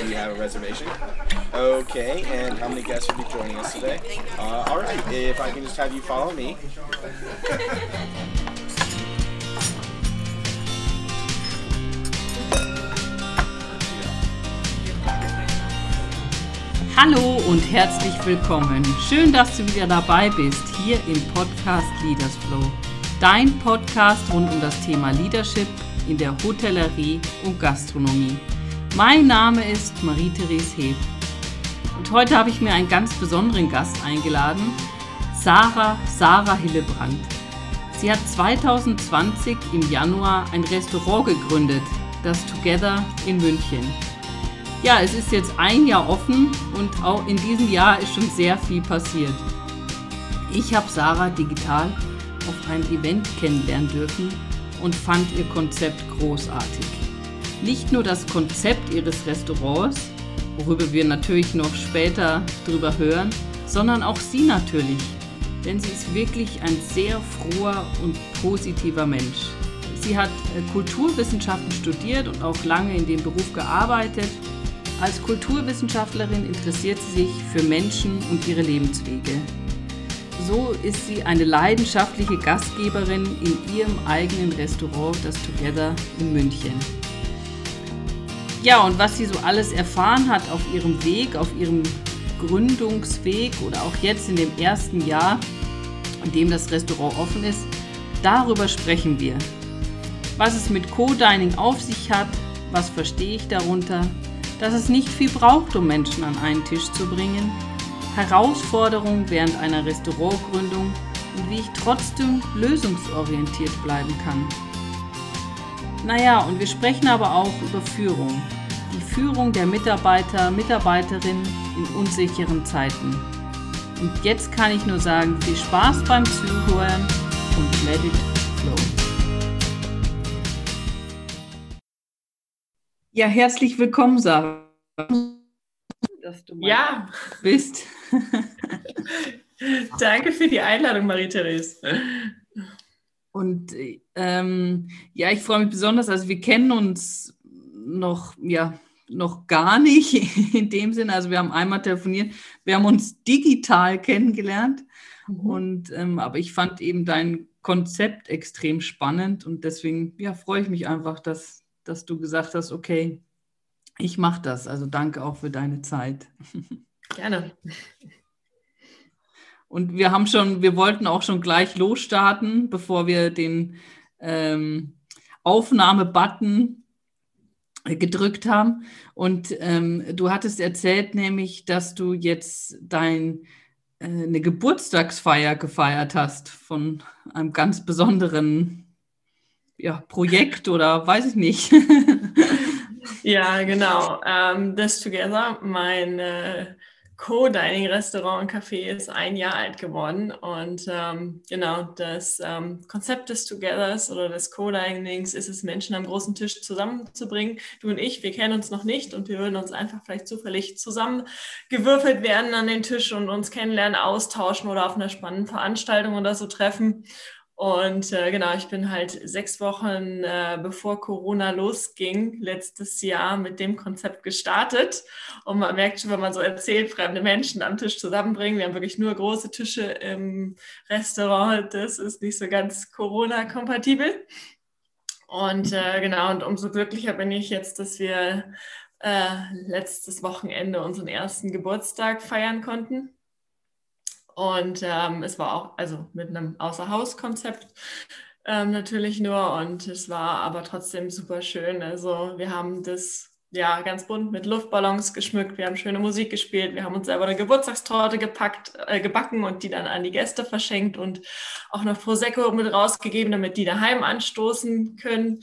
do you have a reservation? Okay, and how many guests will be joining us today? Uh, all right, if I can just have you follow me. Hallo und herzlich willkommen. Schön, dass du wieder dabei bist hier im Podcast Leaders Flow. Dein Podcast rund um das Thema Leadership in der Hotellerie und Gastronomie. Mein Name ist Marie-Therese Heb. Und heute habe ich mir einen ganz besonderen Gast eingeladen, Sarah Sarah Hillebrand. Sie hat 2020 im Januar ein Restaurant gegründet, das Together in München. Ja, es ist jetzt ein Jahr offen und auch in diesem Jahr ist schon sehr viel passiert. Ich habe Sarah digital auf einem Event kennenlernen dürfen und fand ihr Konzept großartig. Nicht nur das Konzept ihres Restaurants, worüber wir natürlich noch später drüber hören, sondern auch sie natürlich. Denn sie ist wirklich ein sehr froher und positiver Mensch. Sie hat äh, Kulturwissenschaften studiert und auch lange in dem Beruf gearbeitet als Kulturwissenschaftlerin interessiert sie sich für Menschen und ihre Lebenswege. So ist sie eine leidenschaftliche Gastgeberin in ihrem eigenen Restaurant, das Together in München. Ja, und was sie so alles erfahren hat auf ihrem Weg, auf ihrem Gründungsweg oder auch jetzt in dem ersten Jahr, in dem das Restaurant offen ist, darüber sprechen wir. Was es mit Co-Dining auf sich hat, was verstehe ich darunter, dass es nicht viel braucht, um Menschen an einen Tisch zu bringen, Herausforderungen während einer Restaurantgründung und wie ich trotzdem lösungsorientiert bleiben kann. Naja, und wir sprechen aber auch über Führung. Die Führung der Mitarbeiter, Mitarbeiterinnen in unsicheren Zeiten. Und jetzt kann ich nur sagen, viel Spaß beim Zuhören und let it flow. Ja, herzlich willkommen, Sarah. Dass du ja. bist. Danke für die Einladung, Marie-Therese. Und ähm, ja, ich freue mich besonders. Also wir kennen uns noch, ja, noch gar nicht in dem Sinne. Also wir haben einmal telefoniert, wir haben uns digital kennengelernt. Mhm. Und ähm, aber ich fand eben dein Konzept extrem spannend und deswegen ja, freue ich mich einfach, dass, dass du gesagt hast, okay, ich mache das. Also danke auch für deine Zeit. Gerne. Und wir haben schon, wir wollten auch schon gleich losstarten, bevor wir den ähm, Aufnahme-Button gedrückt haben. Und ähm, du hattest erzählt nämlich, dass du jetzt dein äh, eine Geburtstagsfeier gefeiert hast von einem ganz besonderen ja, Projekt oder weiß ich nicht. ja, genau. Ähm, This Together, mein äh, Co-Dining-Restaurant und Café ist ein Jahr alt geworden. Und ähm, genau, das ähm, Konzept des Togethers oder des Co-Dinings ist es, Menschen am großen Tisch zusammenzubringen. Du und ich, wir kennen uns noch nicht und wir würden uns einfach vielleicht zufällig zusammengewürfelt werden an den Tisch und uns kennenlernen, austauschen oder auf einer spannenden Veranstaltung oder so treffen. Und äh, genau, ich bin halt sechs Wochen äh, bevor Corona losging, letztes Jahr mit dem Konzept gestartet. Und man merkt schon, wenn man so erzählt, fremde Menschen am Tisch zusammenbringen. Wir haben wirklich nur große Tische im Restaurant. Das ist nicht so ganz Corona-kompatibel. Und äh, genau, und umso glücklicher bin ich jetzt, dass wir äh, letztes Wochenende unseren ersten Geburtstag feiern konnten. Und ähm, es war auch, also mit einem Außerhauskonzept ähm, natürlich nur. Und es war aber trotzdem super schön. Also wir haben das ja ganz bunt mit Luftballons geschmückt. Wir haben schöne Musik gespielt. Wir haben uns selber eine Geburtstagstorte gepackt, äh, gebacken und die dann an die Gäste verschenkt und auch noch Prosecco mit rausgegeben, damit die daheim anstoßen können.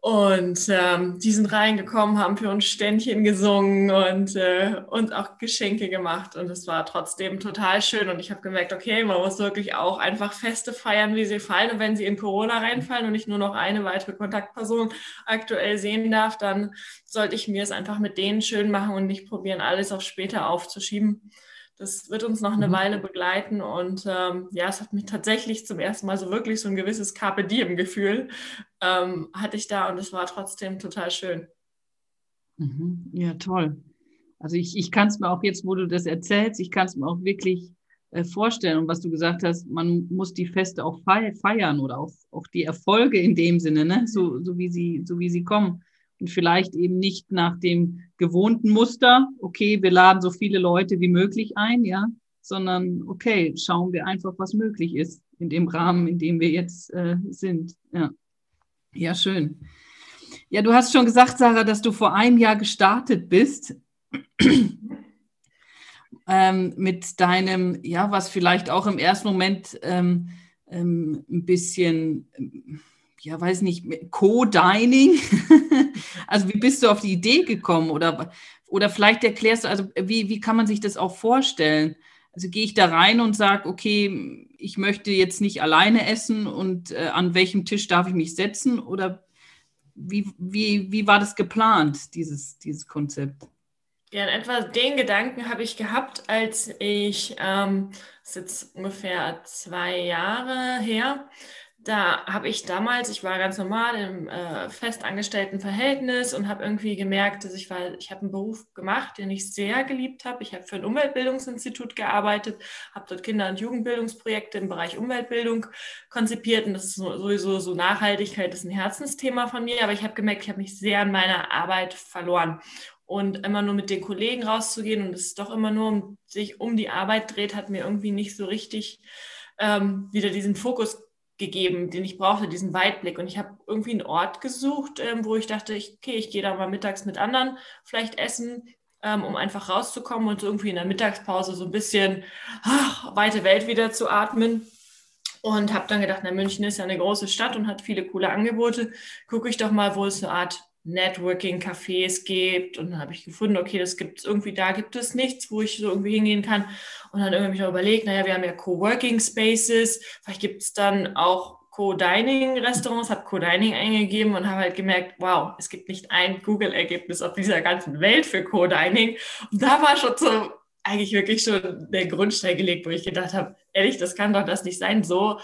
Und ähm, die sind reingekommen, haben für uns Ständchen gesungen und äh, uns auch Geschenke gemacht. Und es war trotzdem total schön. Und ich habe gemerkt, okay, man muss wirklich auch einfach Feste feiern, wie sie fallen. Und wenn sie in Corona reinfallen und ich nur noch eine weitere Kontaktperson aktuell sehen darf, dann sollte ich mir es einfach mit denen schön machen und nicht probieren, alles auf später aufzuschieben. Das wird uns noch eine mhm. Weile begleiten und ähm, ja, es hat mich tatsächlich zum ersten Mal so wirklich so ein gewisses Carpe Diem Gefühl ähm, hatte ich da und es war trotzdem total schön. Mhm. Ja, toll. Also ich, ich kann es mir auch jetzt, wo du das erzählst, ich kann es mir auch wirklich äh, vorstellen. Und was du gesagt hast, man muss die Feste auch feiern oder auch, auch die Erfolge in dem Sinne, ne? so, so, wie sie, so wie sie kommen. Und vielleicht eben nicht nach dem gewohnten Muster, okay, wir laden so viele Leute wie möglich ein, ja, sondern okay, schauen wir einfach, was möglich ist in dem Rahmen, in dem wir jetzt äh, sind. Ja. ja, schön. Ja, du hast schon gesagt, Sarah, dass du vor einem Jahr gestartet bist ähm, mit deinem, ja, was vielleicht auch im ersten Moment ähm, ähm, ein bisschen, ja, weiß nicht, Co-Dining. also wie bist du auf die Idee gekommen? Oder, oder vielleicht erklärst du, also wie, wie kann man sich das auch vorstellen? Also gehe ich da rein und sage, okay, ich möchte jetzt nicht alleine essen und äh, an welchem Tisch darf ich mich setzen? Oder wie, wie, wie war das geplant, dieses, dieses Konzept? Ja, in etwa den Gedanken habe ich gehabt, als ich, ähm, das ist jetzt ungefähr zwei Jahre her, da habe ich damals, ich war ganz normal im äh, festangestellten Verhältnis und habe irgendwie gemerkt, dass ich war, ich habe einen Beruf gemacht, den ich sehr geliebt habe. Ich habe für ein Umweltbildungsinstitut gearbeitet, habe dort Kinder- und Jugendbildungsprojekte im Bereich Umweltbildung konzipiert und das ist sowieso so Nachhaltigkeit ist ein Herzensthema von mir, aber ich habe gemerkt, ich habe mich sehr an meiner Arbeit verloren und immer nur mit den Kollegen rauszugehen und es doch immer nur um sich um die Arbeit dreht, hat mir irgendwie nicht so richtig ähm, wieder diesen Fokus gegeben, den ich brauchte, diesen Weitblick. Und ich habe irgendwie einen Ort gesucht, ähm, wo ich dachte, ich, okay, ich gehe da mal mittags mit anderen vielleicht essen, ähm, um einfach rauszukommen und so irgendwie in der Mittagspause so ein bisschen ach, weite Welt wieder zu atmen. Und habe dann gedacht, na, München ist ja eine große Stadt und hat viele coole Angebote. Gucke ich doch mal, wo es eine Art Networking-Cafés gibt. Und dann habe ich gefunden, okay, das gibt es irgendwie, da gibt es nichts, wo ich so irgendwie hingehen kann. Und dann irgendwie noch überlegt, naja, wir haben ja Coworking Spaces, vielleicht gibt es dann auch Co-Dining-Restaurants, habe Co-Dining eingegeben und habe halt gemerkt, wow, es gibt nicht ein Google-Ergebnis auf dieser ganzen Welt für Co-Dining. Und da war schon so eigentlich wirklich schon der Grundstein gelegt, wo ich gedacht habe, ehrlich, das kann doch das nicht sein. So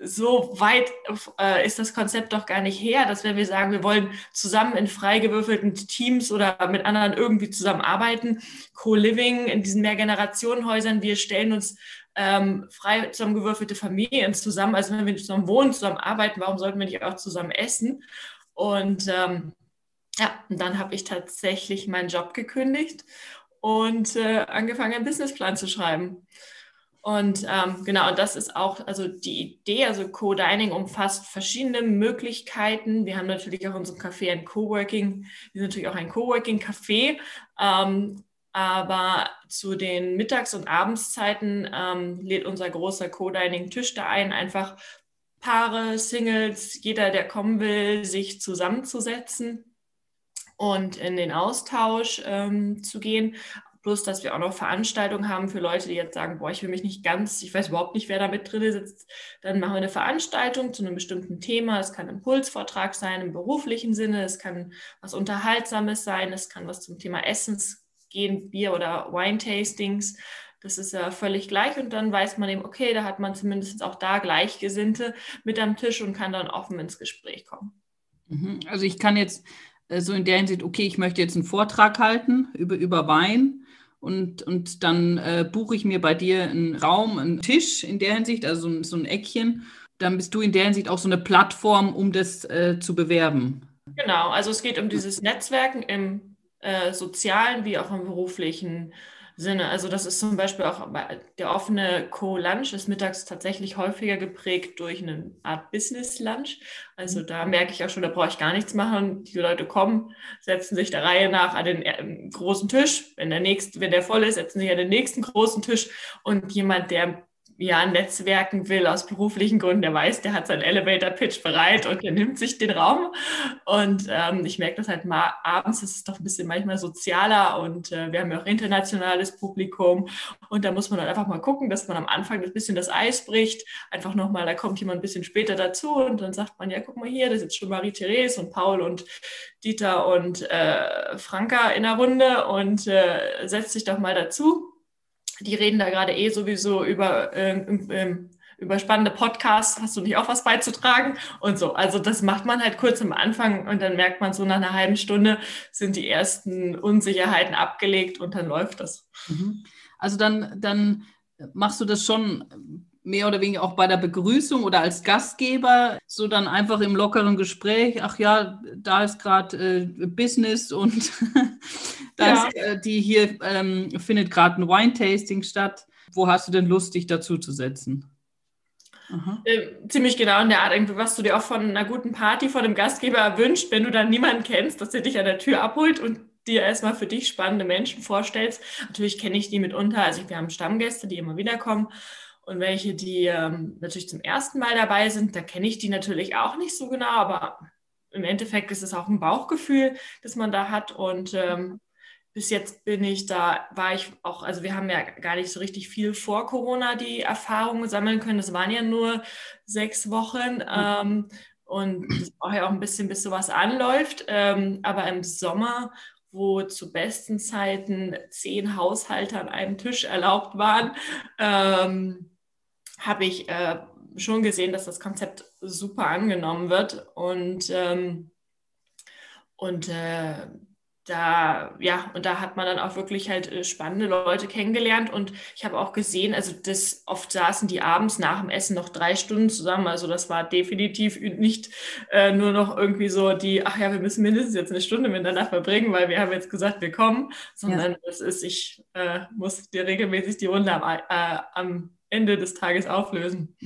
so weit äh, ist das Konzept doch gar nicht her, dass wenn wir sagen, wir wollen zusammen in frei gewürfelten Teams oder mit anderen irgendwie zusammenarbeiten, Co-Living in diesen Mehrgenerationenhäusern, wir stellen uns ähm, frei zusammengewürfelte Familien zusammen. Also wenn wir zusammen wohnen, zusammen arbeiten, warum sollten wir nicht auch zusammen essen? Und ähm, ja, und dann habe ich tatsächlich meinen Job gekündigt und äh, angefangen, einen Businessplan zu schreiben. Und ähm, genau, das ist auch also die Idee. Also Co-Dining umfasst verschiedene Möglichkeiten. Wir haben natürlich auch unseren Café ein Coworking. Wir sind natürlich auch ein Coworking-Café. Ähm, aber zu den Mittags- und Abendszeiten ähm, lädt unser großer Co-Dining-Tisch da ein, einfach Paare, Singles, jeder, der kommen will, sich zusammenzusetzen und in den Austausch ähm, zu gehen. Plus, dass wir auch noch Veranstaltungen haben für Leute, die jetzt sagen, boah, ich will mich nicht ganz, ich weiß überhaupt nicht, wer da mit drin sitzt. Dann machen wir eine Veranstaltung zu einem bestimmten Thema. Es kann ein Impulsvortrag sein im beruflichen Sinne, es kann was Unterhaltsames sein, es kann was zum Thema Essens gehen, Bier- oder Wine-Tastings. Das ist ja völlig gleich und dann weiß man eben, okay, da hat man zumindest auch da Gleichgesinnte mit am Tisch und kann dann offen ins Gespräch kommen. Mhm. Also ich kann jetzt äh, so in der Hinsicht, okay, ich möchte jetzt einen Vortrag halten über, über Wein und, und dann äh, buche ich mir bei dir einen Raum, einen Tisch in der Hinsicht, also so, so ein Eckchen. Dann bist du in der Hinsicht auch so eine Plattform, um das äh, zu bewerben. Genau, also es geht um dieses Netzwerken im äh, sozialen wie auch im beruflichen Sinne. Also das ist zum Beispiel auch der offene Co-Lunch ist mittags tatsächlich häufiger geprägt durch eine Art Business-Lunch. Also da merke ich auch schon, da brauche ich gar nichts machen. Die Leute kommen, setzen sich der Reihe nach an den äh, großen Tisch. Wenn der nächste, wenn der voll ist, setzen sich an den nächsten großen Tisch und jemand, der ja, netzwerken will aus beruflichen Gründen, der weiß, der hat seinen Elevator-Pitch bereit und der nimmt sich den Raum. Und ähm, ich merke das halt mal, abends ist es doch ein bisschen manchmal sozialer und äh, wir haben ja auch internationales Publikum und da muss man dann einfach mal gucken, dass man am Anfang ein bisschen das Eis bricht. Einfach nochmal, da kommt jemand ein bisschen später dazu und dann sagt man, ja, guck mal hier, da sitzt schon Marie-Therese und Paul und Dieter und äh, Franka in der Runde und äh, setzt sich doch mal dazu die reden da gerade eh sowieso über äh, über spannende Podcasts hast du nicht auch was beizutragen und so. Also das macht man halt kurz am Anfang und dann merkt man so nach einer halben Stunde sind die ersten Unsicherheiten abgelegt und dann läuft das. Mhm. Also dann, dann machst du das schon mehr oder weniger auch bei der Begrüßung oder als Gastgeber, so dann einfach im lockeren Gespräch, ach ja, da ist gerade äh, Business und da ja. äh, die hier ähm, findet gerade ein Wine-Tasting statt. Wo hast du denn Lust, dich dazu zu setzen? Äh, ziemlich genau in der Art, was du dir auch von einer guten Party von einem Gastgeber wünscht, wenn du dann niemanden kennst, dass er dich an der Tür abholt und dir erstmal für dich spannende Menschen vorstellst. Natürlich kenne ich die mitunter, also wir haben Stammgäste, die immer wieder kommen und welche, die ähm, natürlich zum ersten Mal dabei sind, da kenne ich die natürlich auch nicht so genau, aber im Endeffekt ist es auch ein Bauchgefühl, das man da hat. Und ähm, bis jetzt bin ich da, war ich auch, also wir haben ja gar nicht so richtig viel vor Corona die Erfahrungen sammeln können. Das waren ja nur sechs Wochen. Ähm, und es braucht ja auch ein bisschen, bis sowas anläuft. Ähm, aber im Sommer wo zu besten Zeiten zehn Haushalte an einem Tisch erlaubt waren, ähm, habe ich äh, schon gesehen, dass das Konzept super angenommen wird und, ähm, und äh, da, ja, und da hat man dann auch wirklich halt äh, spannende Leute kennengelernt und ich habe auch gesehen, also das oft saßen die abends nach dem Essen noch drei Stunden zusammen, also das war definitiv nicht äh, nur noch irgendwie so die, ach ja, wir müssen mindestens jetzt eine Stunde miteinander verbringen, weil wir haben jetzt gesagt, wir kommen, sondern ja. es ist, ich äh, muss dir regelmäßig die Runde am, äh, am Ende des Tages auflösen.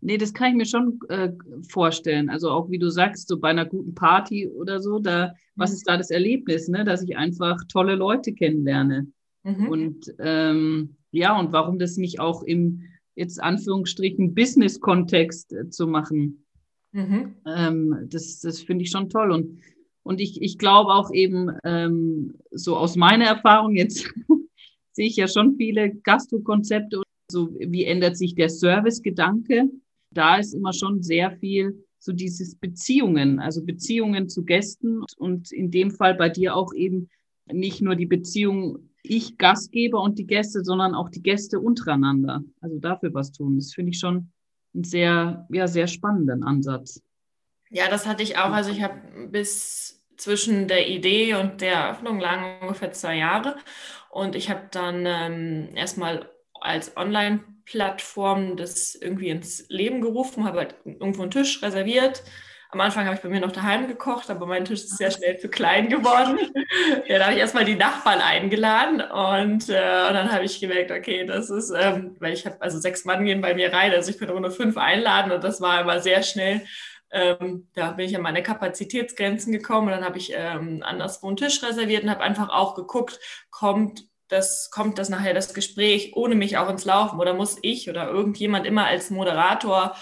Nee, das kann ich mir schon äh, vorstellen. Also auch wie du sagst, so bei einer guten Party oder so, da, was mhm. ist da das Erlebnis, ne? dass ich einfach tolle Leute kennenlerne. Mhm. Und ähm, ja, und warum das nicht auch im jetzt Anführungsstrichen Business-Kontext äh, zu machen. Mhm. Ähm, das das finde ich schon toll. Und, und ich, ich glaube auch eben, ähm, so aus meiner Erfahrung jetzt sehe ich ja schon viele Gastro-Konzepte so wie ändert sich der Service-Gedanke? Da ist immer schon sehr viel so dieses Beziehungen, also Beziehungen zu Gästen und in dem Fall bei dir auch eben nicht nur die Beziehung ich Gastgeber und die Gäste, sondern auch die Gäste untereinander. Also dafür was tun. Das finde ich schon einen sehr, ja, sehr spannenden Ansatz. Ja, das hatte ich auch. Also ich habe bis zwischen der Idee und der Eröffnung lang ungefähr zwei Jahre. Und ich habe dann ähm, erstmal als Online-Plattform das irgendwie ins Leben gerufen, habe halt irgendwo einen Tisch reserviert. Am Anfang habe ich bei mir noch daheim gekocht, aber mein Tisch ist sehr schnell zu klein geworden. ja, da habe ich erstmal die Nachbarn eingeladen und, äh, und dann habe ich gemerkt, okay, das ist, ähm, weil ich habe, also sechs Mann gehen bei mir rein, also ich könnte nur fünf einladen und das war immer sehr schnell. Ähm, da bin ich an meine Kapazitätsgrenzen gekommen und dann habe ich ähm, anderswo einen Tisch reserviert und habe einfach auch geguckt, kommt das kommt das nachher das Gespräch ohne mich auch ins Laufen oder muss ich oder irgendjemand immer als Moderator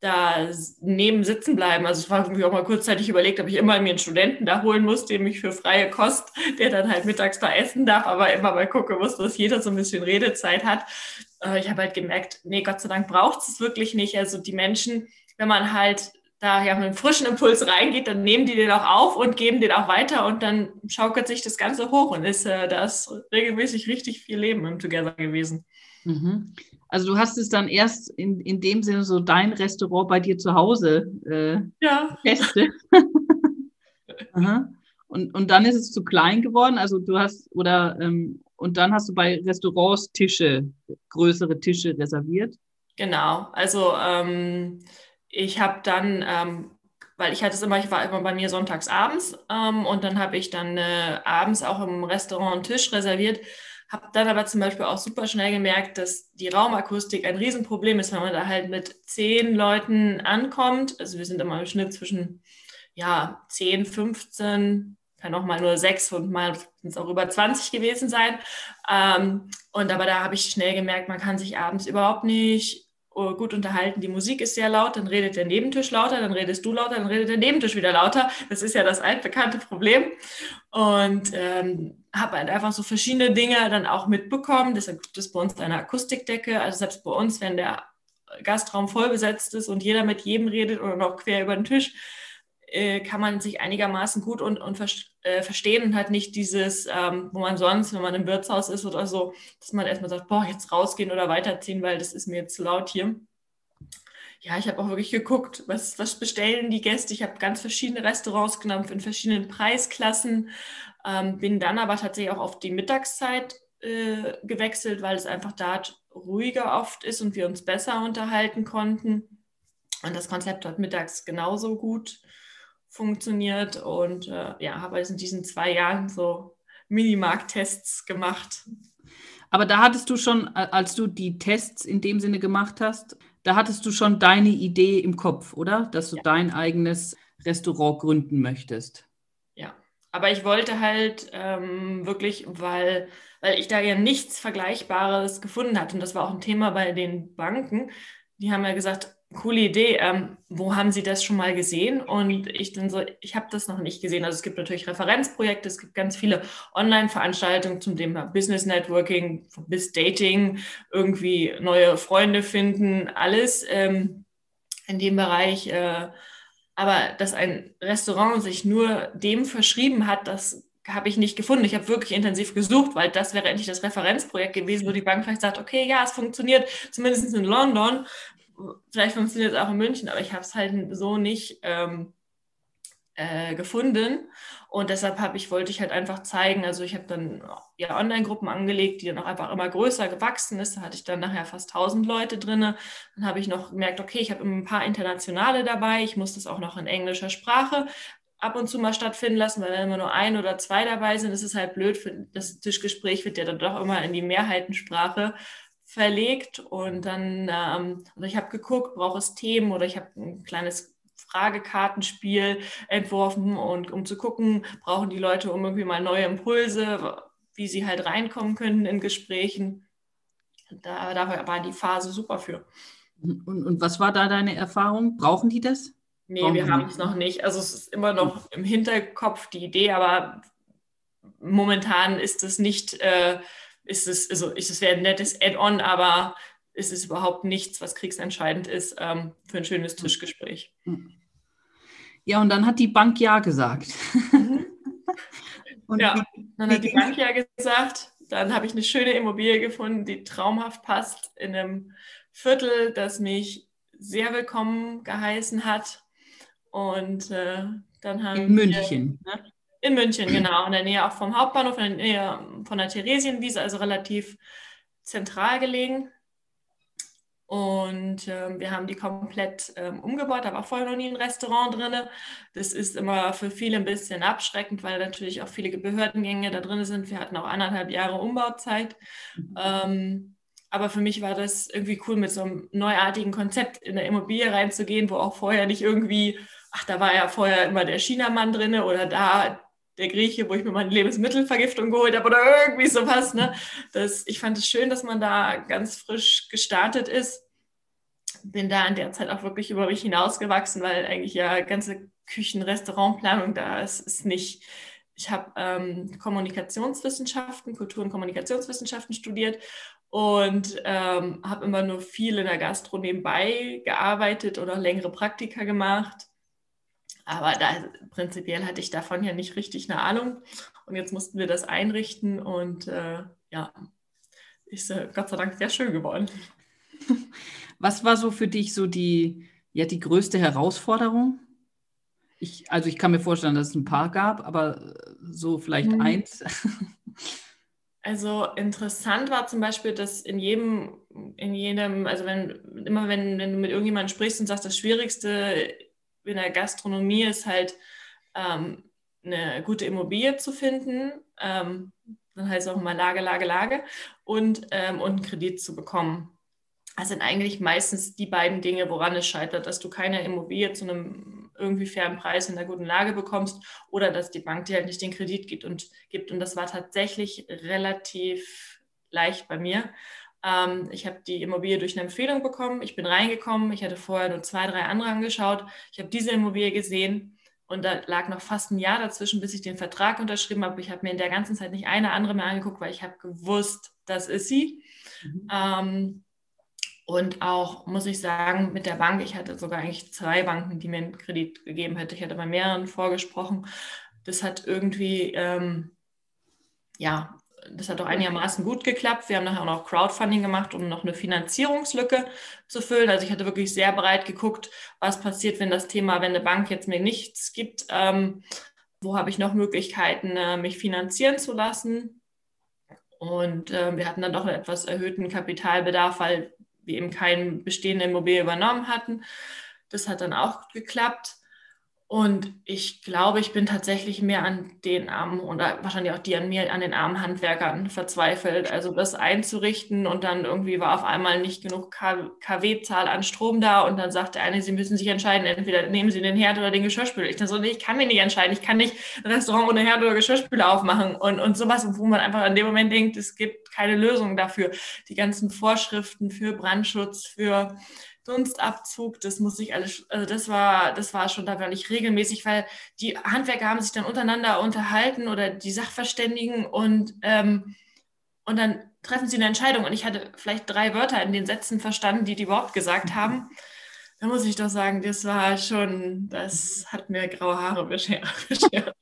da neben sitzen bleiben. Also es war irgendwie auch mal kurzzeitig überlegt, ob ich immer mir einen Studenten da holen muss, den ich für freie Kost, der dann halt mittags da essen darf, aber immer mal gucken muss, dass jeder so ein bisschen Redezeit hat. Äh, ich habe halt gemerkt, nee, Gott sei Dank braucht es wirklich nicht. Also die Menschen, wenn man halt da ja mit einem frischen Impuls reingeht, dann nehmen die den auch auf und geben den auch weiter und dann schaukelt sich das Ganze hoch und ist äh, da ist regelmäßig richtig viel Leben im Together gewesen. Mhm. Also du hast es dann erst in, in dem Sinne so dein Restaurant bei dir zu Hause äh, ja. Feste. und, und dann ist es zu klein geworden. Also du hast oder ähm, und dann hast du bei Restaurants Tische, größere Tische reserviert. Genau, also ähm, ich habe dann, ähm, weil ich hatte es immer, ich war immer bei mir sonntags abends ähm, und dann habe ich dann äh, abends auch im Restaurant einen Tisch reserviert, habe dann aber zum Beispiel auch super schnell gemerkt, dass die Raumakustik ein Riesenproblem ist, wenn man da halt mit zehn Leuten ankommt. Also wir sind immer im Schnitt zwischen ja, 10, 15, kann auch mal nur sechs und mal sind es auch über 20 gewesen sein. Ähm, und aber da habe ich schnell gemerkt, man kann sich abends überhaupt nicht gut unterhalten, die Musik ist sehr laut, dann redet der Nebentisch lauter, dann redest du lauter, dann redet der Nebentisch wieder lauter. Das ist ja das altbekannte Problem. Und ähm, habe halt einfach so verschiedene Dinge dann auch mitbekommen. Deshalb gibt es bei uns eine Akustikdecke. Also selbst bei uns, wenn der Gastraum voll besetzt ist und jeder mit jedem redet oder noch quer über den Tisch, äh, kann man sich einigermaßen gut und, und äh, verstehen und halt nicht dieses, ähm, wo man sonst, wenn man im Wirtshaus ist oder so, dass man erstmal sagt, boah, jetzt rausgehen oder weiterziehen, weil das ist mir jetzt zu laut hier. ja, ich habe auch wirklich geguckt, was, was bestellen die Gäste. Ich habe ganz verschiedene Restaurants genommen in verschiedenen Preisklassen, ähm, bin dann aber tatsächlich auch auf die Mittagszeit äh, gewechselt, weil es einfach da ruhiger oft ist und wir uns besser unterhalten konnten. Und das Konzept hat mittags genauso gut funktioniert und äh, ja, habe also in diesen zwei Jahren so Minimarkt-Tests gemacht. Aber da hattest du schon, als du die Tests in dem Sinne gemacht hast, da hattest du schon deine Idee im Kopf, oder? Dass du ja. dein eigenes Restaurant gründen möchtest. Ja, aber ich wollte halt ähm, wirklich, weil, weil ich da ja nichts Vergleichbares gefunden hatte. Und das war auch ein Thema bei den Banken. Die haben ja gesagt, coole Idee. Ähm, wo haben Sie das schon mal gesehen? Und ich dann so, ich habe das noch nicht gesehen. Also es gibt natürlich Referenzprojekte, es gibt ganz viele Online-Veranstaltungen zum Thema Business Networking, bis Dating, irgendwie neue Freunde finden, alles ähm, in dem Bereich. Äh, aber dass ein Restaurant sich nur dem verschrieben hat, das habe ich nicht gefunden. Ich habe wirklich intensiv gesucht, weil das wäre endlich das Referenzprojekt gewesen, wo die Bank vielleicht sagt, okay, ja, es funktioniert, zumindest in London vielleicht funktioniert es auch in München, aber ich habe es halt so nicht ähm, äh, gefunden. Und deshalb habe ich, wollte ich halt einfach zeigen, also ich habe dann ja Online-Gruppen angelegt, die dann auch einfach immer größer gewachsen ist. Da hatte ich dann nachher fast 1000 Leute drin. Dann habe ich noch gemerkt, okay, ich habe ein paar internationale dabei. Ich muss das auch noch in englischer Sprache ab und zu mal stattfinden lassen, weil wenn immer nur ein oder zwei dabei sind, ist es halt blöd. Für das Tischgespräch wird ja dann doch immer in die Mehrheitensprache verlegt und dann, ähm, also ich habe geguckt, brauche es Themen oder ich habe ein kleines Fragekartenspiel entworfen und um zu gucken, brauchen die Leute um irgendwie mal neue Impulse, wie sie halt reinkommen können in Gesprächen. Da, da war die Phase super für. Und, und was war da deine Erfahrung? Brauchen die das? Nee, Brauchen wir haben es noch nicht. Also es ist immer noch im Hinterkopf die Idee, aber momentan ist es nicht äh, ist es, also ist es wäre ein nettes Add-on, aber ist es überhaupt nichts, was kriegsentscheidend ist ähm, für ein schönes Tischgespräch. Ja, und dann hat die Bank Ja gesagt. ja, dann hat die Bank Ja gesagt. Dann habe ich eine schöne Immobilie gefunden, die traumhaft passt, in einem Viertel, das mich sehr willkommen geheißen hat. Und äh, dann haben in München. Wir, ne, in München, genau. In der Nähe auch vom Hauptbahnhof, in der Nähe von der Theresienwiese, also relativ zentral gelegen. Und ähm, wir haben die komplett ähm, umgebaut. Da war vorher noch nie ein Restaurant drin. Das ist immer für viele ein bisschen abschreckend, weil natürlich auch viele Behördengänge da drin sind. Wir hatten auch anderthalb Jahre Umbauzeit. Ähm, aber für mich war das irgendwie cool, mit so einem neuartigen Konzept in der Immobilie reinzugehen, wo auch vorher nicht irgendwie, ach, da war ja vorher immer der Chinamann drin oder da der Grieche, wo ich mir meine Lebensmittelvergiftung geholt habe oder irgendwie sowas. Ne? Das, ich fand es schön, dass man da ganz frisch gestartet ist. Bin da in der Zeit auch wirklich über mich hinausgewachsen, weil eigentlich ja ganze Küchen-Restaurantplanung da ist, ist nicht. Ich habe ähm, Kommunikationswissenschaften, Kultur- und Kommunikationswissenschaften studiert und ähm, habe immer nur viel in der Gastro nebenbei gearbeitet oder längere Praktika gemacht aber da, prinzipiell hatte ich davon ja nicht richtig eine Ahnung. Und jetzt mussten wir das einrichten und äh, ja, ist äh, Gott sei Dank sehr schön geworden. Was war so für dich so die, ja, die größte Herausforderung? Ich, also ich kann mir vorstellen, dass es ein paar gab, aber so vielleicht mhm. eins. Also interessant war zum Beispiel, dass in jedem, in jedem, also wenn immer wenn, wenn du mit irgendjemandem sprichst und sagst, das Schwierigste in der Gastronomie ist halt ähm, eine gute Immobilie zu finden. Ähm, dann heißt es auch immer Lage, Lage, Lage und, ähm, und einen Kredit zu bekommen. Das sind eigentlich meistens die beiden Dinge, woran es scheitert, dass du keine Immobilie zu einem irgendwie fairen Preis in einer guten Lage bekommst oder dass die Bank dir halt nicht den Kredit gibt und gibt. Und das war tatsächlich relativ leicht bei mir. Ähm, ich habe die Immobilie durch eine Empfehlung bekommen. Ich bin reingekommen. Ich hatte vorher nur zwei, drei andere angeschaut. Ich habe diese Immobilie gesehen und da lag noch fast ein Jahr dazwischen, bis ich den Vertrag unterschrieben habe. Ich habe mir in der ganzen Zeit nicht eine andere mehr angeguckt, weil ich habe gewusst, das ist sie. Mhm. Ähm, und auch, muss ich sagen, mit der Bank, ich hatte sogar eigentlich zwei Banken, die mir einen Kredit gegeben hätten. Ich hatte bei mehreren vorgesprochen. Das hat irgendwie, ähm, ja, das hat auch einigermaßen gut geklappt. Wir haben nachher auch noch Crowdfunding gemacht, um noch eine Finanzierungslücke zu füllen. Also ich hatte wirklich sehr breit geguckt, was passiert, wenn das Thema, wenn eine Bank jetzt mir nichts gibt. Ähm, wo habe ich noch Möglichkeiten, äh, mich finanzieren zu lassen? Und äh, wir hatten dann doch einen etwas erhöhten Kapitalbedarf, weil wir eben keinen bestehenden Immobilie übernommen hatten. Das hat dann auch geklappt. Und ich glaube, ich bin tatsächlich mehr an den armen oder wahrscheinlich auch die an mir, an den armen Handwerkern verzweifelt. Also das einzurichten und dann irgendwie war auf einmal nicht genug KW-Zahl an Strom da und dann sagt der eine, Sie müssen sich entscheiden, entweder nehmen Sie den Herd oder den Geschirrspüler. Ich dann so, nee, ich kann mich nicht entscheiden. Ich kann nicht ein Restaurant ohne Herd oder Geschirrspüler aufmachen und, und sowas, wo man einfach in dem Moment denkt, es gibt keine Lösung dafür. Die ganzen Vorschriften für Brandschutz, für Dunstabzug, das muss ich alles, also das war, das war schon da wirklich regelmäßig, weil die Handwerker haben sich dann untereinander unterhalten oder die Sachverständigen und, ähm, und dann treffen sie eine Entscheidung und ich hatte vielleicht drei Wörter in den Sätzen verstanden, die die überhaupt gesagt haben. Da muss ich doch sagen, das war schon, das hat mir graue Haare beschert.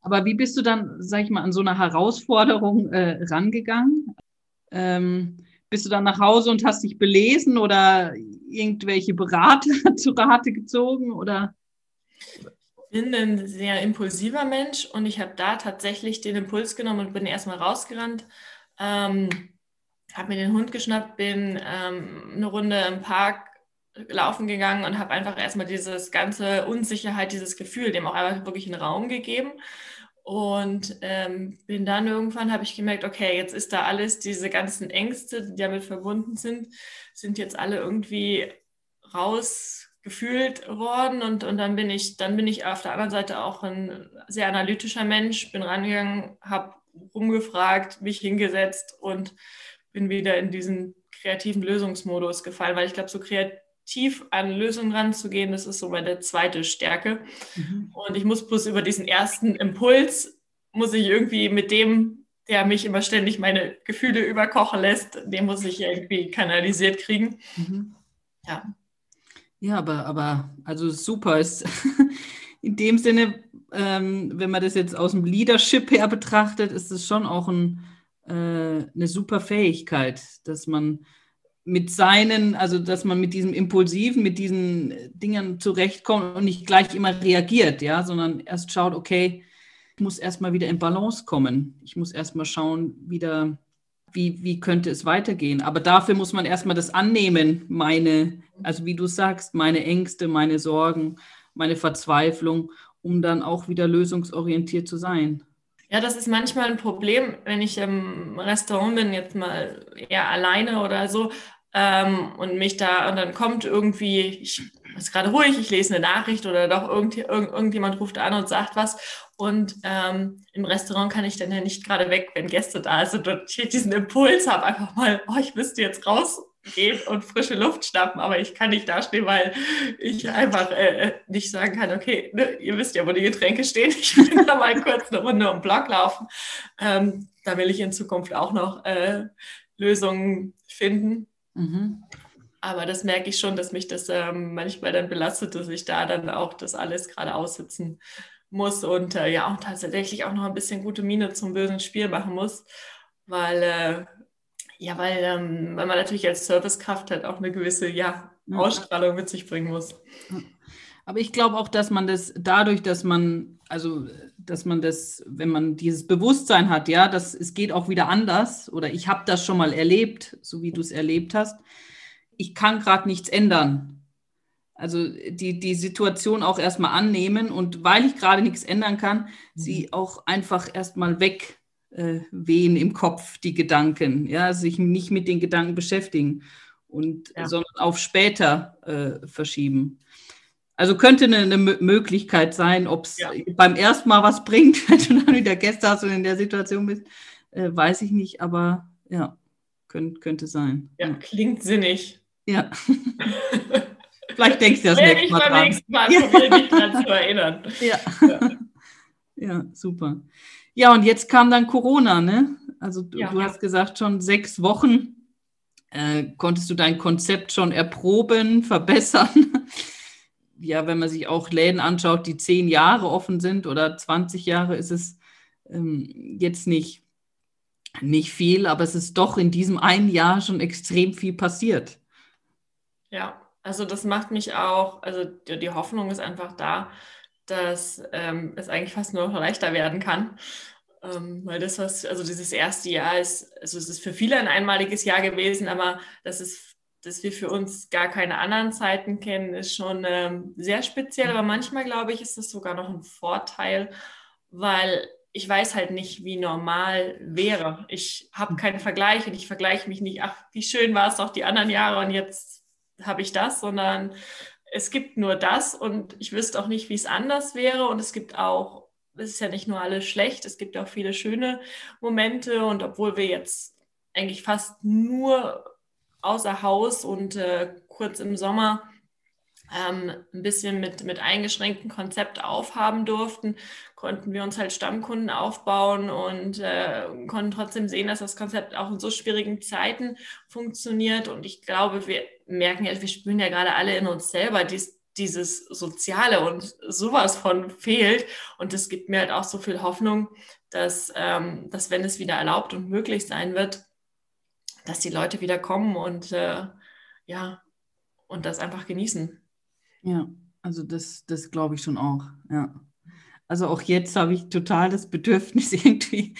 Aber wie bist du dann, sag ich mal, an so eine Herausforderung äh, rangegangen? Ähm, bist du dann nach Hause und hast dich belesen oder irgendwelche Berater zu Rate gezogen oder? Ich bin ein sehr impulsiver Mensch und ich habe da tatsächlich den Impuls genommen und bin erstmal rausgerannt. Ähm, habe mir den Hund geschnappt, bin ähm, eine Runde im Park laufen gegangen und habe einfach erstmal dieses ganze Unsicherheit, dieses Gefühl, dem auch einfach wirklich einen Raum gegeben und ähm, bin dann irgendwann, habe ich gemerkt, okay, jetzt ist da alles, diese ganzen Ängste, die damit verbunden sind, sind jetzt alle irgendwie rausgefühlt worden. Und, und dann bin ich, dann bin ich auf der anderen Seite auch ein sehr analytischer Mensch, bin rangegangen, habe rumgefragt, mich hingesetzt und bin wieder in diesen kreativen Lösungsmodus gefallen, weil ich glaube, so kreativ tief an Lösungen ranzugehen. Das ist so meine zweite Stärke. Mhm. Und ich muss bloß über diesen ersten Impuls, muss ich irgendwie mit dem, der mich immer ständig meine Gefühle überkochen lässt, den muss ich irgendwie kanalisiert kriegen. Mhm. Ja. Ja, aber, aber also super ist in dem Sinne, ähm, wenn man das jetzt aus dem Leadership her betrachtet, ist es schon auch ein, äh, eine super Fähigkeit, dass man mit seinen, also dass man mit diesem Impulsiven, mit diesen Dingen zurechtkommt und nicht gleich immer reagiert, ja, sondern erst schaut, okay, ich muss erstmal wieder in Balance kommen. Ich muss erstmal schauen, wieder, wie, wie könnte es weitergehen. Aber dafür muss man erstmal das annehmen, meine, also wie du sagst, meine Ängste, meine Sorgen, meine Verzweiflung, um dann auch wieder lösungsorientiert zu sein. Ja, das ist manchmal ein Problem, wenn ich im Restaurant bin, jetzt mal eher alleine oder so, ähm, und mich da, und dann kommt irgendwie, ich ist gerade ruhig, ich lese eine Nachricht oder doch irgend, irgend, irgendjemand ruft an und sagt was. Und ähm, im Restaurant kann ich dann ja nicht gerade weg, wenn Gäste da sind und ich diesen Impuls habe, einfach mal, oh, ich müsste jetzt rausgehen und frische Luft schnappen, aber ich kann nicht dastehen, weil ich einfach äh, nicht sagen kann, okay, ne, ihr wisst ja, wo die Getränke stehen, ich will da mal kurz eine Runde um den Block laufen. Ähm, da will ich in Zukunft auch noch äh, Lösungen finden. Mhm. Aber das merke ich schon, dass mich das ähm, manchmal dann belastet, dass ich da dann auch das alles gerade aussitzen muss und äh, ja auch tatsächlich auch noch ein bisschen gute Miene zum bösen Spiel machen muss, weil äh, ja, weil, ähm, weil man natürlich als Servicekraft halt auch eine gewisse ja, Ausstrahlung mit sich bringen muss. Aber ich glaube auch, dass man das dadurch, dass man, also dass man das, wenn man dieses Bewusstsein hat, ja, dass es geht auch wieder anders oder ich habe das schon mal erlebt, so wie du es erlebt hast. Ich kann gerade nichts ändern. Also die, die Situation auch erstmal annehmen und weil ich gerade nichts ändern kann, mhm. sie auch einfach erstmal weg äh, wehen im Kopf, die Gedanken, ja, sich nicht mit den Gedanken beschäftigen und ja. sondern auf später äh, verschieben. Also könnte eine, eine Möglichkeit sein, ob es ja. beim ersten Mal was bringt, wenn du dann wieder Gäste hast und in der Situation bist, äh, weiß ich nicht, aber ja, könnt, könnte sein. Ja, klingt sinnig. Ja. Vielleicht denkst du das nächste Mal dran. Nächsten Mal ja. mich dran zu erinnern. Ja. ja. ja, super. Ja, und jetzt kam dann Corona, ne? Also du, ja, du hast gesagt, schon sechs Wochen äh, konntest du dein Konzept schon erproben, verbessern ja, wenn man sich auch Läden anschaut, die zehn Jahre offen sind oder 20 Jahre, ist es ähm, jetzt nicht nicht viel, aber es ist doch in diesem einen Jahr schon extrem viel passiert. Ja, also das macht mich auch, also die, die Hoffnung ist einfach da, dass ähm, es eigentlich fast nur noch leichter werden kann. Ähm, weil das, was, also dieses erste Jahr ist, also es ist für viele ein einmaliges Jahr gewesen, aber das ist, dass wir für uns gar keine anderen Zeiten kennen, ist schon ähm, sehr speziell. Aber manchmal, glaube ich, ist das sogar noch ein Vorteil, weil ich weiß halt nicht, wie normal wäre. Ich habe keinen Vergleich und ich vergleiche mich nicht, ach, wie schön war es doch die anderen Jahre und jetzt habe ich das, sondern es gibt nur das und ich wüsste auch nicht, wie es anders wäre. Und es gibt auch, es ist ja nicht nur alles schlecht, es gibt auch viele schöne Momente. Und obwohl wir jetzt eigentlich fast nur außer Haus und äh, kurz im Sommer ähm, ein bisschen mit, mit eingeschränktem Konzept aufhaben durften, konnten wir uns halt Stammkunden aufbauen und äh, konnten trotzdem sehen, dass das Konzept auch in so schwierigen Zeiten funktioniert. Und ich glaube, wir merken ja, wir spüren ja gerade alle in uns selber, dies, dieses Soziale und sowas von fehlt. Und es gibt mir halt auch so viel Hoffnung, dass, ähm, dass wenn es wieder erlaubt und möglich sein wird, dass die Leute wieder kommen und äh, ja, und das einfach genießen. Ja, also das, das glaube ich schon auch, ja. Also auch jetzt habe ich total das Bedürfnis irgendwie,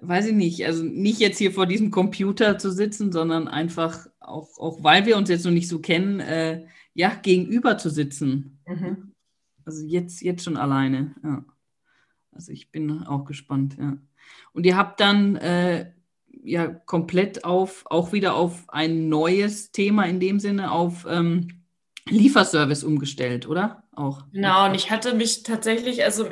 weiß ich nicht, also nicht jetzt hier vor diesem Computer zu sitzen, sondern einfach auch, auch weil wir uns jetzt noch nicht so kennen, äh, ja, gegenüber zu sitzen. Mhm. Also jetzt, jetzt schon alleine, ja. Also ich bin auch gespannt, ja. Und ihr habt dann äh, ja komplett auf, auch wieder auf ein neues Thema in dem Sinne, auf ähm, Lieferservice umgestellt, oder? Auch. Genau, und ich hatte mich tatsächlich, also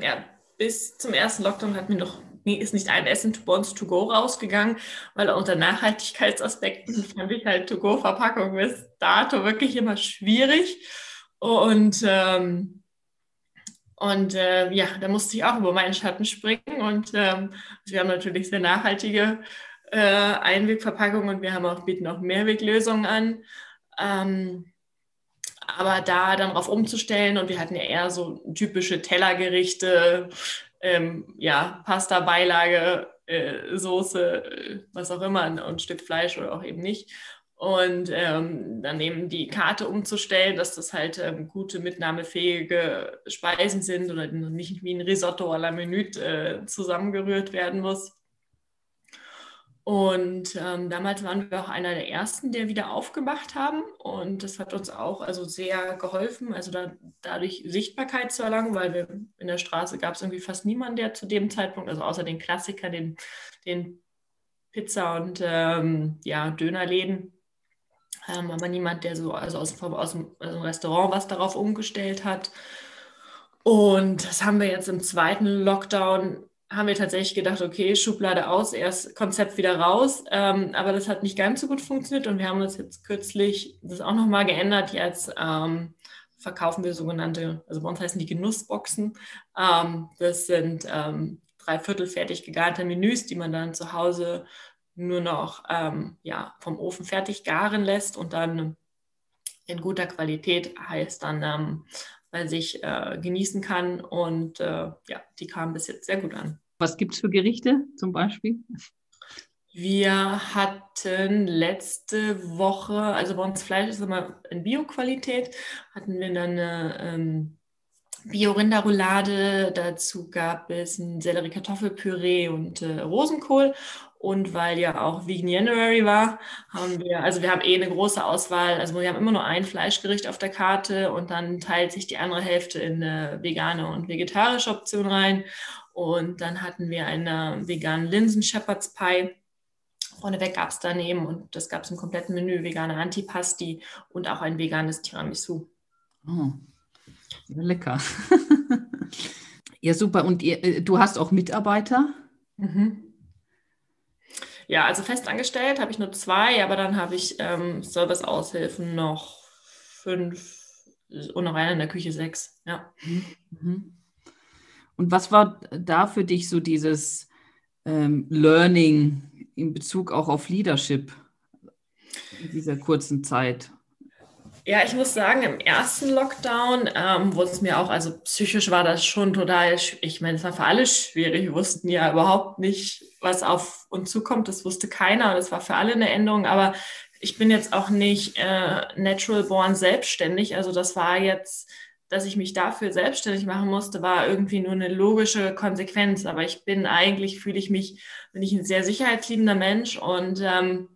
bis zum ersten Lockdown hat mir noch ist nicht ein Essen to Bonds to go rausgegangen, weil unter Nachhaltigkeitsaspekten fand ich halt To-Go-Verpackung bis dato wirklich immer schwierig. Und, ähm, und äh, ja, da musste ich auch über meinen Schatten springen. Und ähm, wir haben natürlich sehr nachhaltige äh, Einwegverpackungen und wir haben auch, bieten auch Mehrweglösungen an. Ähm, aber da dann drauf umzustellen und wir hatten ja eher so typische Tellergerichte, ähm, ja, Pasta, Beilage, äh, Soße, äh, was auch immer, und ein Stück Fleisch oder auch eben nicht. Und ähm, dann eben die Karte umzustellen, dass das halt ähm, gute, mitnahmefähige Speisen sind oder nicht wie ein Risotto à la Minute äh, zusammengerührt werden muss. Und ähm, damals waren wir auch einer der ersten, der wieder aufgemacht haben. Und das hat uns auch also sehr geholfen, also da, dadurch Sichtbarkeit zu erlangen, weil wir in der Straße gab es irgendwie fast niemanden, der zu dem Zeitpunkt, also außer den Klassiker, den, den Pizza- und ähm, ja, Dönerläden, ähm, aber niemand, der so also aus, aus, aus dem Restaurant was darauf umgestellt hat. Und das haben wir jetzt im zweiten Lockdown haben wir tatsächlich gedacht, okay, Schublade aus, erst Konzept wieder raus. Ähm, aber das hat nicht ganz so gut funktioniert und wir haben uns jetzt kürzlich das auch nochmal geändert. Jetzt ähm, verkaufen wir sogenannte, also bei uns heißen die Genussboxen. Ähm, das sind ähm, drei Viertel fertig gegarte Menüs, die man dann zu Hause nur noch ähm, ja, vom Ofen fertig garen lässt und dann in guter Qualität heißt dann ähm, bei sich äh, genießen kann. Und äh, ja, die kamen bis jetzt sehr gut an. Was gibt es für Gerichte zum Beispiel? Wir hatten letzte Woche, also bei uns Fleisch ist immer in Bio-Qualität, hatten wir dann eine ähm, Bio-Rinderroulade, dazu gab es ein Sellerie-Kartoffelpüree und äh, Rosenkohl und weil ja auch Vegan January war, haben wir, also wir haben eh eine große Auswahl. Also wir haben immer nur ein Fleischgericht auf der Karte und dann teilt sich die andere Hälfte in eine vegane und vegetarische Option rein. Und dann hatten wir einen veganen Linsen Shepherd's Pie. Vorneweg gab es daneben und das gab es im kompletten Menü, vegane Antipasti und auch ein veganes Tiramisu. Oh, lecker. ja, super. Und ihr, äh, du hast auch Mitarbeiter? Mhm. Ja, also festangestellt habe ich nur zwei, aber dann habe ich ähm, Service-Aushilfen noch fünf und noch einer in der Küche sechs. Ja. Mhm. Und was war da für dich so dieses ähm, Learning in Bezug auch auf Leadership in dieser kurzen Zeit? Ja, ich muss sagen, im ersten Lockdown ähm, wurde es mir auch, also psychisch war das schon total, ich meine, es war für alle schwierig. Wir wussten ja überhaupt nicht, was auf uns zukommt. Das wusste keiner und es war für alle eine Änderung. Aber ich bin jetzt auch nicht äh, natural born selbstständig. Also das war jetzt, dass ich mich dafür selbstständig machen musste, war irgendwie nur eine logische Konsequenz. Aber ich bin eigentlich, fühle ich mich, bin ich ein sehr sicherheitsliebender Mensch und ähm,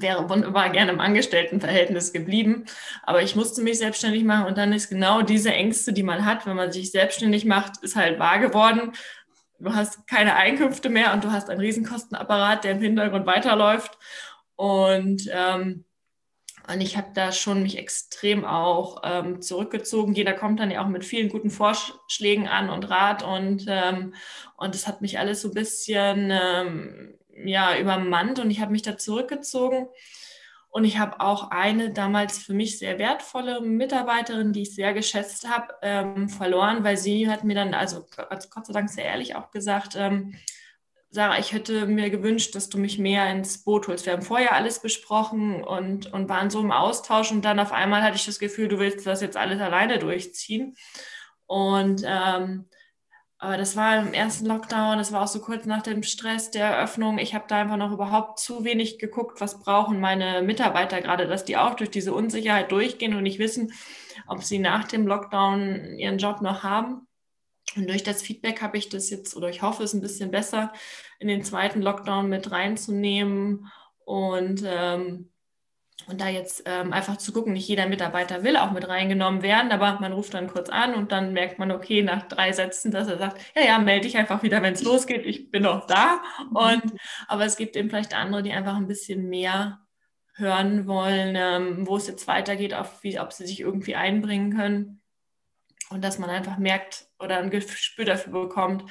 wäre wunderbar gerne im Angestelltenverhältnis geblieben. Aber ich musste mich selbstständig machen und dann ist genau diese Ängste, die man hat, wenn man sich selbstständig macht, ist halt wahr geworden. Du hast keine Einkünfte mehr und du hast einen Riesenkostenapparat, der im Hintergrund weiterläuft. Und, ähm, und ich habe da schon mich extrem auch ähm, zurückgezogen. Jeder kommt dann ja auch mit vielen guten Vorschlägen an und Rat und ähm, und es hat mich alles so ein bisschen ähm, ja, übermannt und ich habe mich da zurückgezogen. Und ich habe auch eine damals für mich sehr wertvolle Mitarbeiterin, die ich sehr geschätzt habe, ähm, verloren, weil sie hat mir dann, also, Gott sei Dank sehr ehrlich auch gesagt, ähm, Sarah, ich hätte mir gewünscht, dass du mich mehr ins Boot holst. Wir haben vorher alles besprochen und, und waren so im Austausch und dann auf einmal hatte ich das Gefühl, du willst das jetzt alles alleine durchziehen. Und ähm, das war im ersten Lockdown, das war auch so kurz nach dem Stress der Eröffnung. Ich habe da einfach noch überhaupt zu wenig geguckt, was brauchen meine Mitarbeiter gerade, dass die auch durch diese Unsicherheit durchgehen und nicht wissen, ob sie nach dem Lockdown ihren Job noch haben. Und durch das Feedback habe ich das jetzt, oder ich hoffe es ein bisschen besser, in den zweiten Lockdown mit reinzunehmen. Und ähm, und da jetzt ähm, einfach zu gucken, nicht jeder Mitarbeiter will auch mit reingenommen werden, aber man ruft dann kurz an und dann merkt man, okay, nach drei Sätzen, dass er sagt, ja, ja, melde dich einfach wieder, wenn es losgeht, ich bin noch da. Und, aber es gibt eben vielleicht andere, die einfach ein bisschen mehr hören wollen, ähm, wo es jetzt weitergeht, auf wie, ob sie sich irgendwie einbringen können. Und dass man einfach merkt oder ein Gespür dafür bekommt,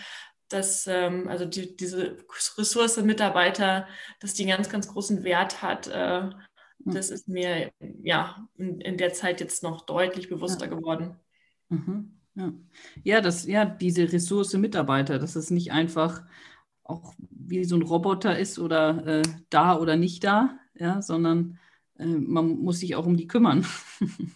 dass ähm, also die, diese Ressource Mitarbeiter, dass die einen ganz, ganz großen Wert hat. Äh. Das ist mir ja in, in der Zeit jetzt noch deutlich bewusster ja. geworden. Mhm. Ja. ja, das, ja, diese Ressource Mitarbeiter, dass es nicht einfach auch wie so ein Roboter ist oder äh, da oder nicht da, ja, sondern äh, man muss sich auch um die kümmern.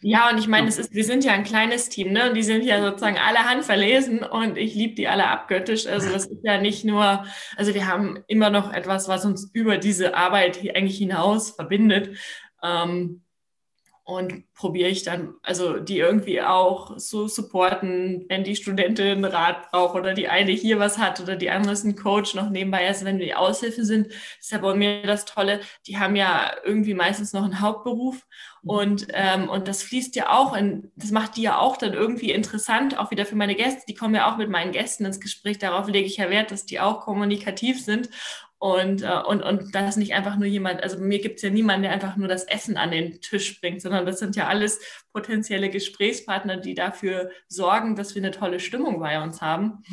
Ja, und ich meine, es ist, wir sind ja ein kleines Team, ne? Und die sind ja sozusagen alle handverlesen und ich liebe die alle abgöttisch. Also das ist ja nicht nur, also wir haben immer noch etwas, was uns über diese Arbeit eigentlich hinaus verbindet. Ähm, und probiere ich dann, also die irgendwie auch so supporten, wenn die Studentin Rat braucht oder die eine hier was hat oder die andere ist ein Coach noch nebenbei. Also wenn wir die Aushilfe sind, ist ja bei mir das Tolle, die haben ja irgendwie meistens noch einen Hauptberuf und, ähm, und das fließt ja auch in, das macht die ja auch dann irgendwie interessant, auch wieder für meine Gäste. Die kommen ja auch mit meinen Gästen ins Gespräch. Darauf lege ich ja Wert, dass die auch kommunikativ sind und, äh, und, und das nicht einfach nur jemand, also mir gibt es ja niemanden, der einfach nur das Essen an den Tisch bringt, sondern das sind ja alles potenzielle Gesprächspartner, die dafür sorgen, dass wir eine tolle Stimmung bei uns haben.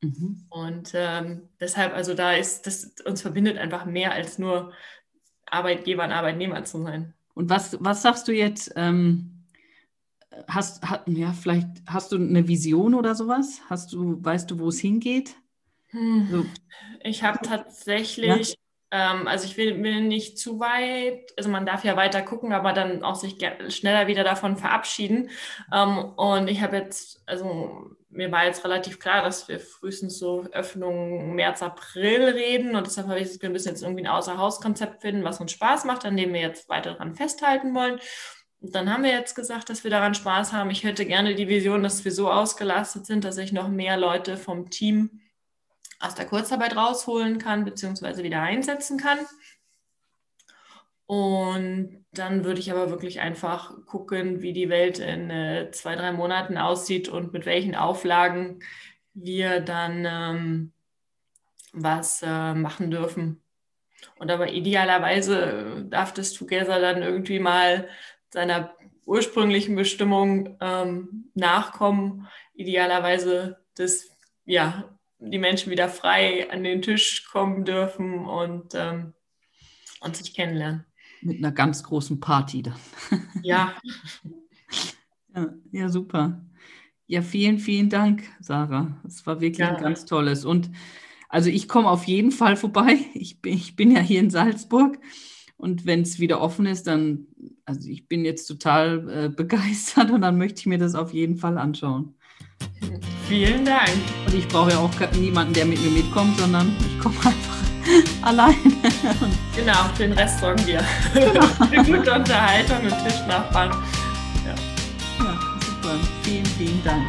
Mhm. Und ähm, deshalb, also da ist, das uns verbindet einfach mehr als nur Arbeitgeber und Arbeitnehmer zu sein. Und was, was sagst du jetzt? Ähm, hast, hat, ja, vielleicht hast du eine Vision oder sowas? Hast du, weißt du, wo es hingeht? Hm. So. Ich habe tatsächlich, ja? ähm, also ich will, will, nicht zu weit, also man darf ja weiter gucken, aber dann auch sich schneller wieder davon verabschieden. Ähm, und ich habe jetzt, also mir war jetzt relativ klar, dass wir frühestens so Öffnung März, April reden und deshalb habe ich gesagt, wir müssen jetzt irgendwie ein Außerhauskonzept finden, was uns Spaß macht, an dem wir jetzt weiter daran festhalten wollen. Und dann haben wir jetzt gesagt, dass wir daran Spaß haben. Ich hätte gerne die Vision, dass wir so ausgelastet sind, dass ich noch mehr Leute vom Team aus der Kurzarbeit rausholen kann, beziehungsweise wieder einsetzen kann. Und dann würde ich aber wirklich einfach gucken, wie die Welt in äh, zwei, drei Monaten aussieht und mit welchen Auflagen wir dann ähm, was äh, machen dürfen. Und aber idealerweise darf das Together dann irgendwie mal seiner ursprünglichen Bestimmung ähm, nachkommen. Idealerweise das ja, die Menschen wieder frei an den Tisch kommen dürfen und, ähm, und sich kennenlernen. Mit einer ganz großen Party dann. Ja. ja, ja, super. Ja, vielen, vielen Dank, Sarah. Es war wirklich ja. ein ganz tolles. Und also ich komme auf jeden Fall vorbei. Ich bin, ich bin ja hier in Salzburg Und wenn es wieder offen ist, dann, also ich bin jetzt total äh, begeistert und dann möchte ich mir das auf jeden Fall anschauen. Vielen Dank. Und ich brauche ja auch niemanden, der mit mir mitkommt, sondern ich komme einfach alleine. genau, den Rest sorgen wir. Genau. Eine gute Unterhaltung und Tischnachbarn. Ja. ja, super. Vielen, vielen Dank.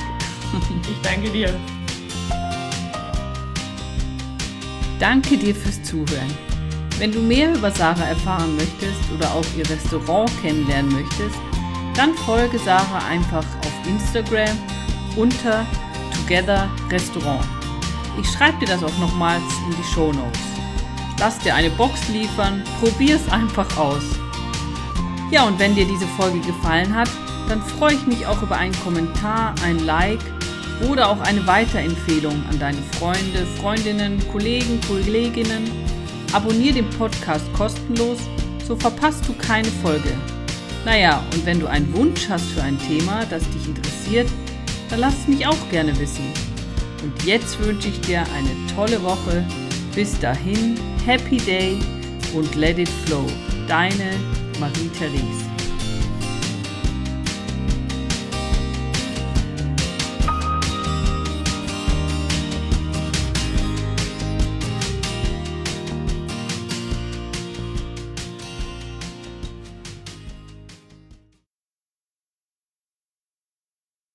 Ich danke dir. Danke dir fürs Zuhören. Wenn du mehr über Sarah erfahren möchtest oder auch ihr Restaurant kennenlernen möchtest, dann folge Sarah einfach auf Instagram unter Together Restaurant. Ich schreibe dir das auch nochmals in die Show Notes. Lass dir eine Box liefern, probier es einfach aus. Ja, und wenn dir diese Folge gefallen hat, dann freue ich mich auch über einen Kommentar, ein Like oder auch eine Weiterempfehlung an deine Freunde, Freundinnen, Kollegen, Kolleginnen. Abonnier den Podcast kostenlos, so verpasst du keine Folge. Naja, und wenn du einen Wunsch hast für ein Thema, das dich interessiert, dann lass es mich auch gerne wissen. Und jetzt wünsche ich dir eine tolle Woche. Bis dahin, Happy Day und Let It Flow. Deine Marie-Therese.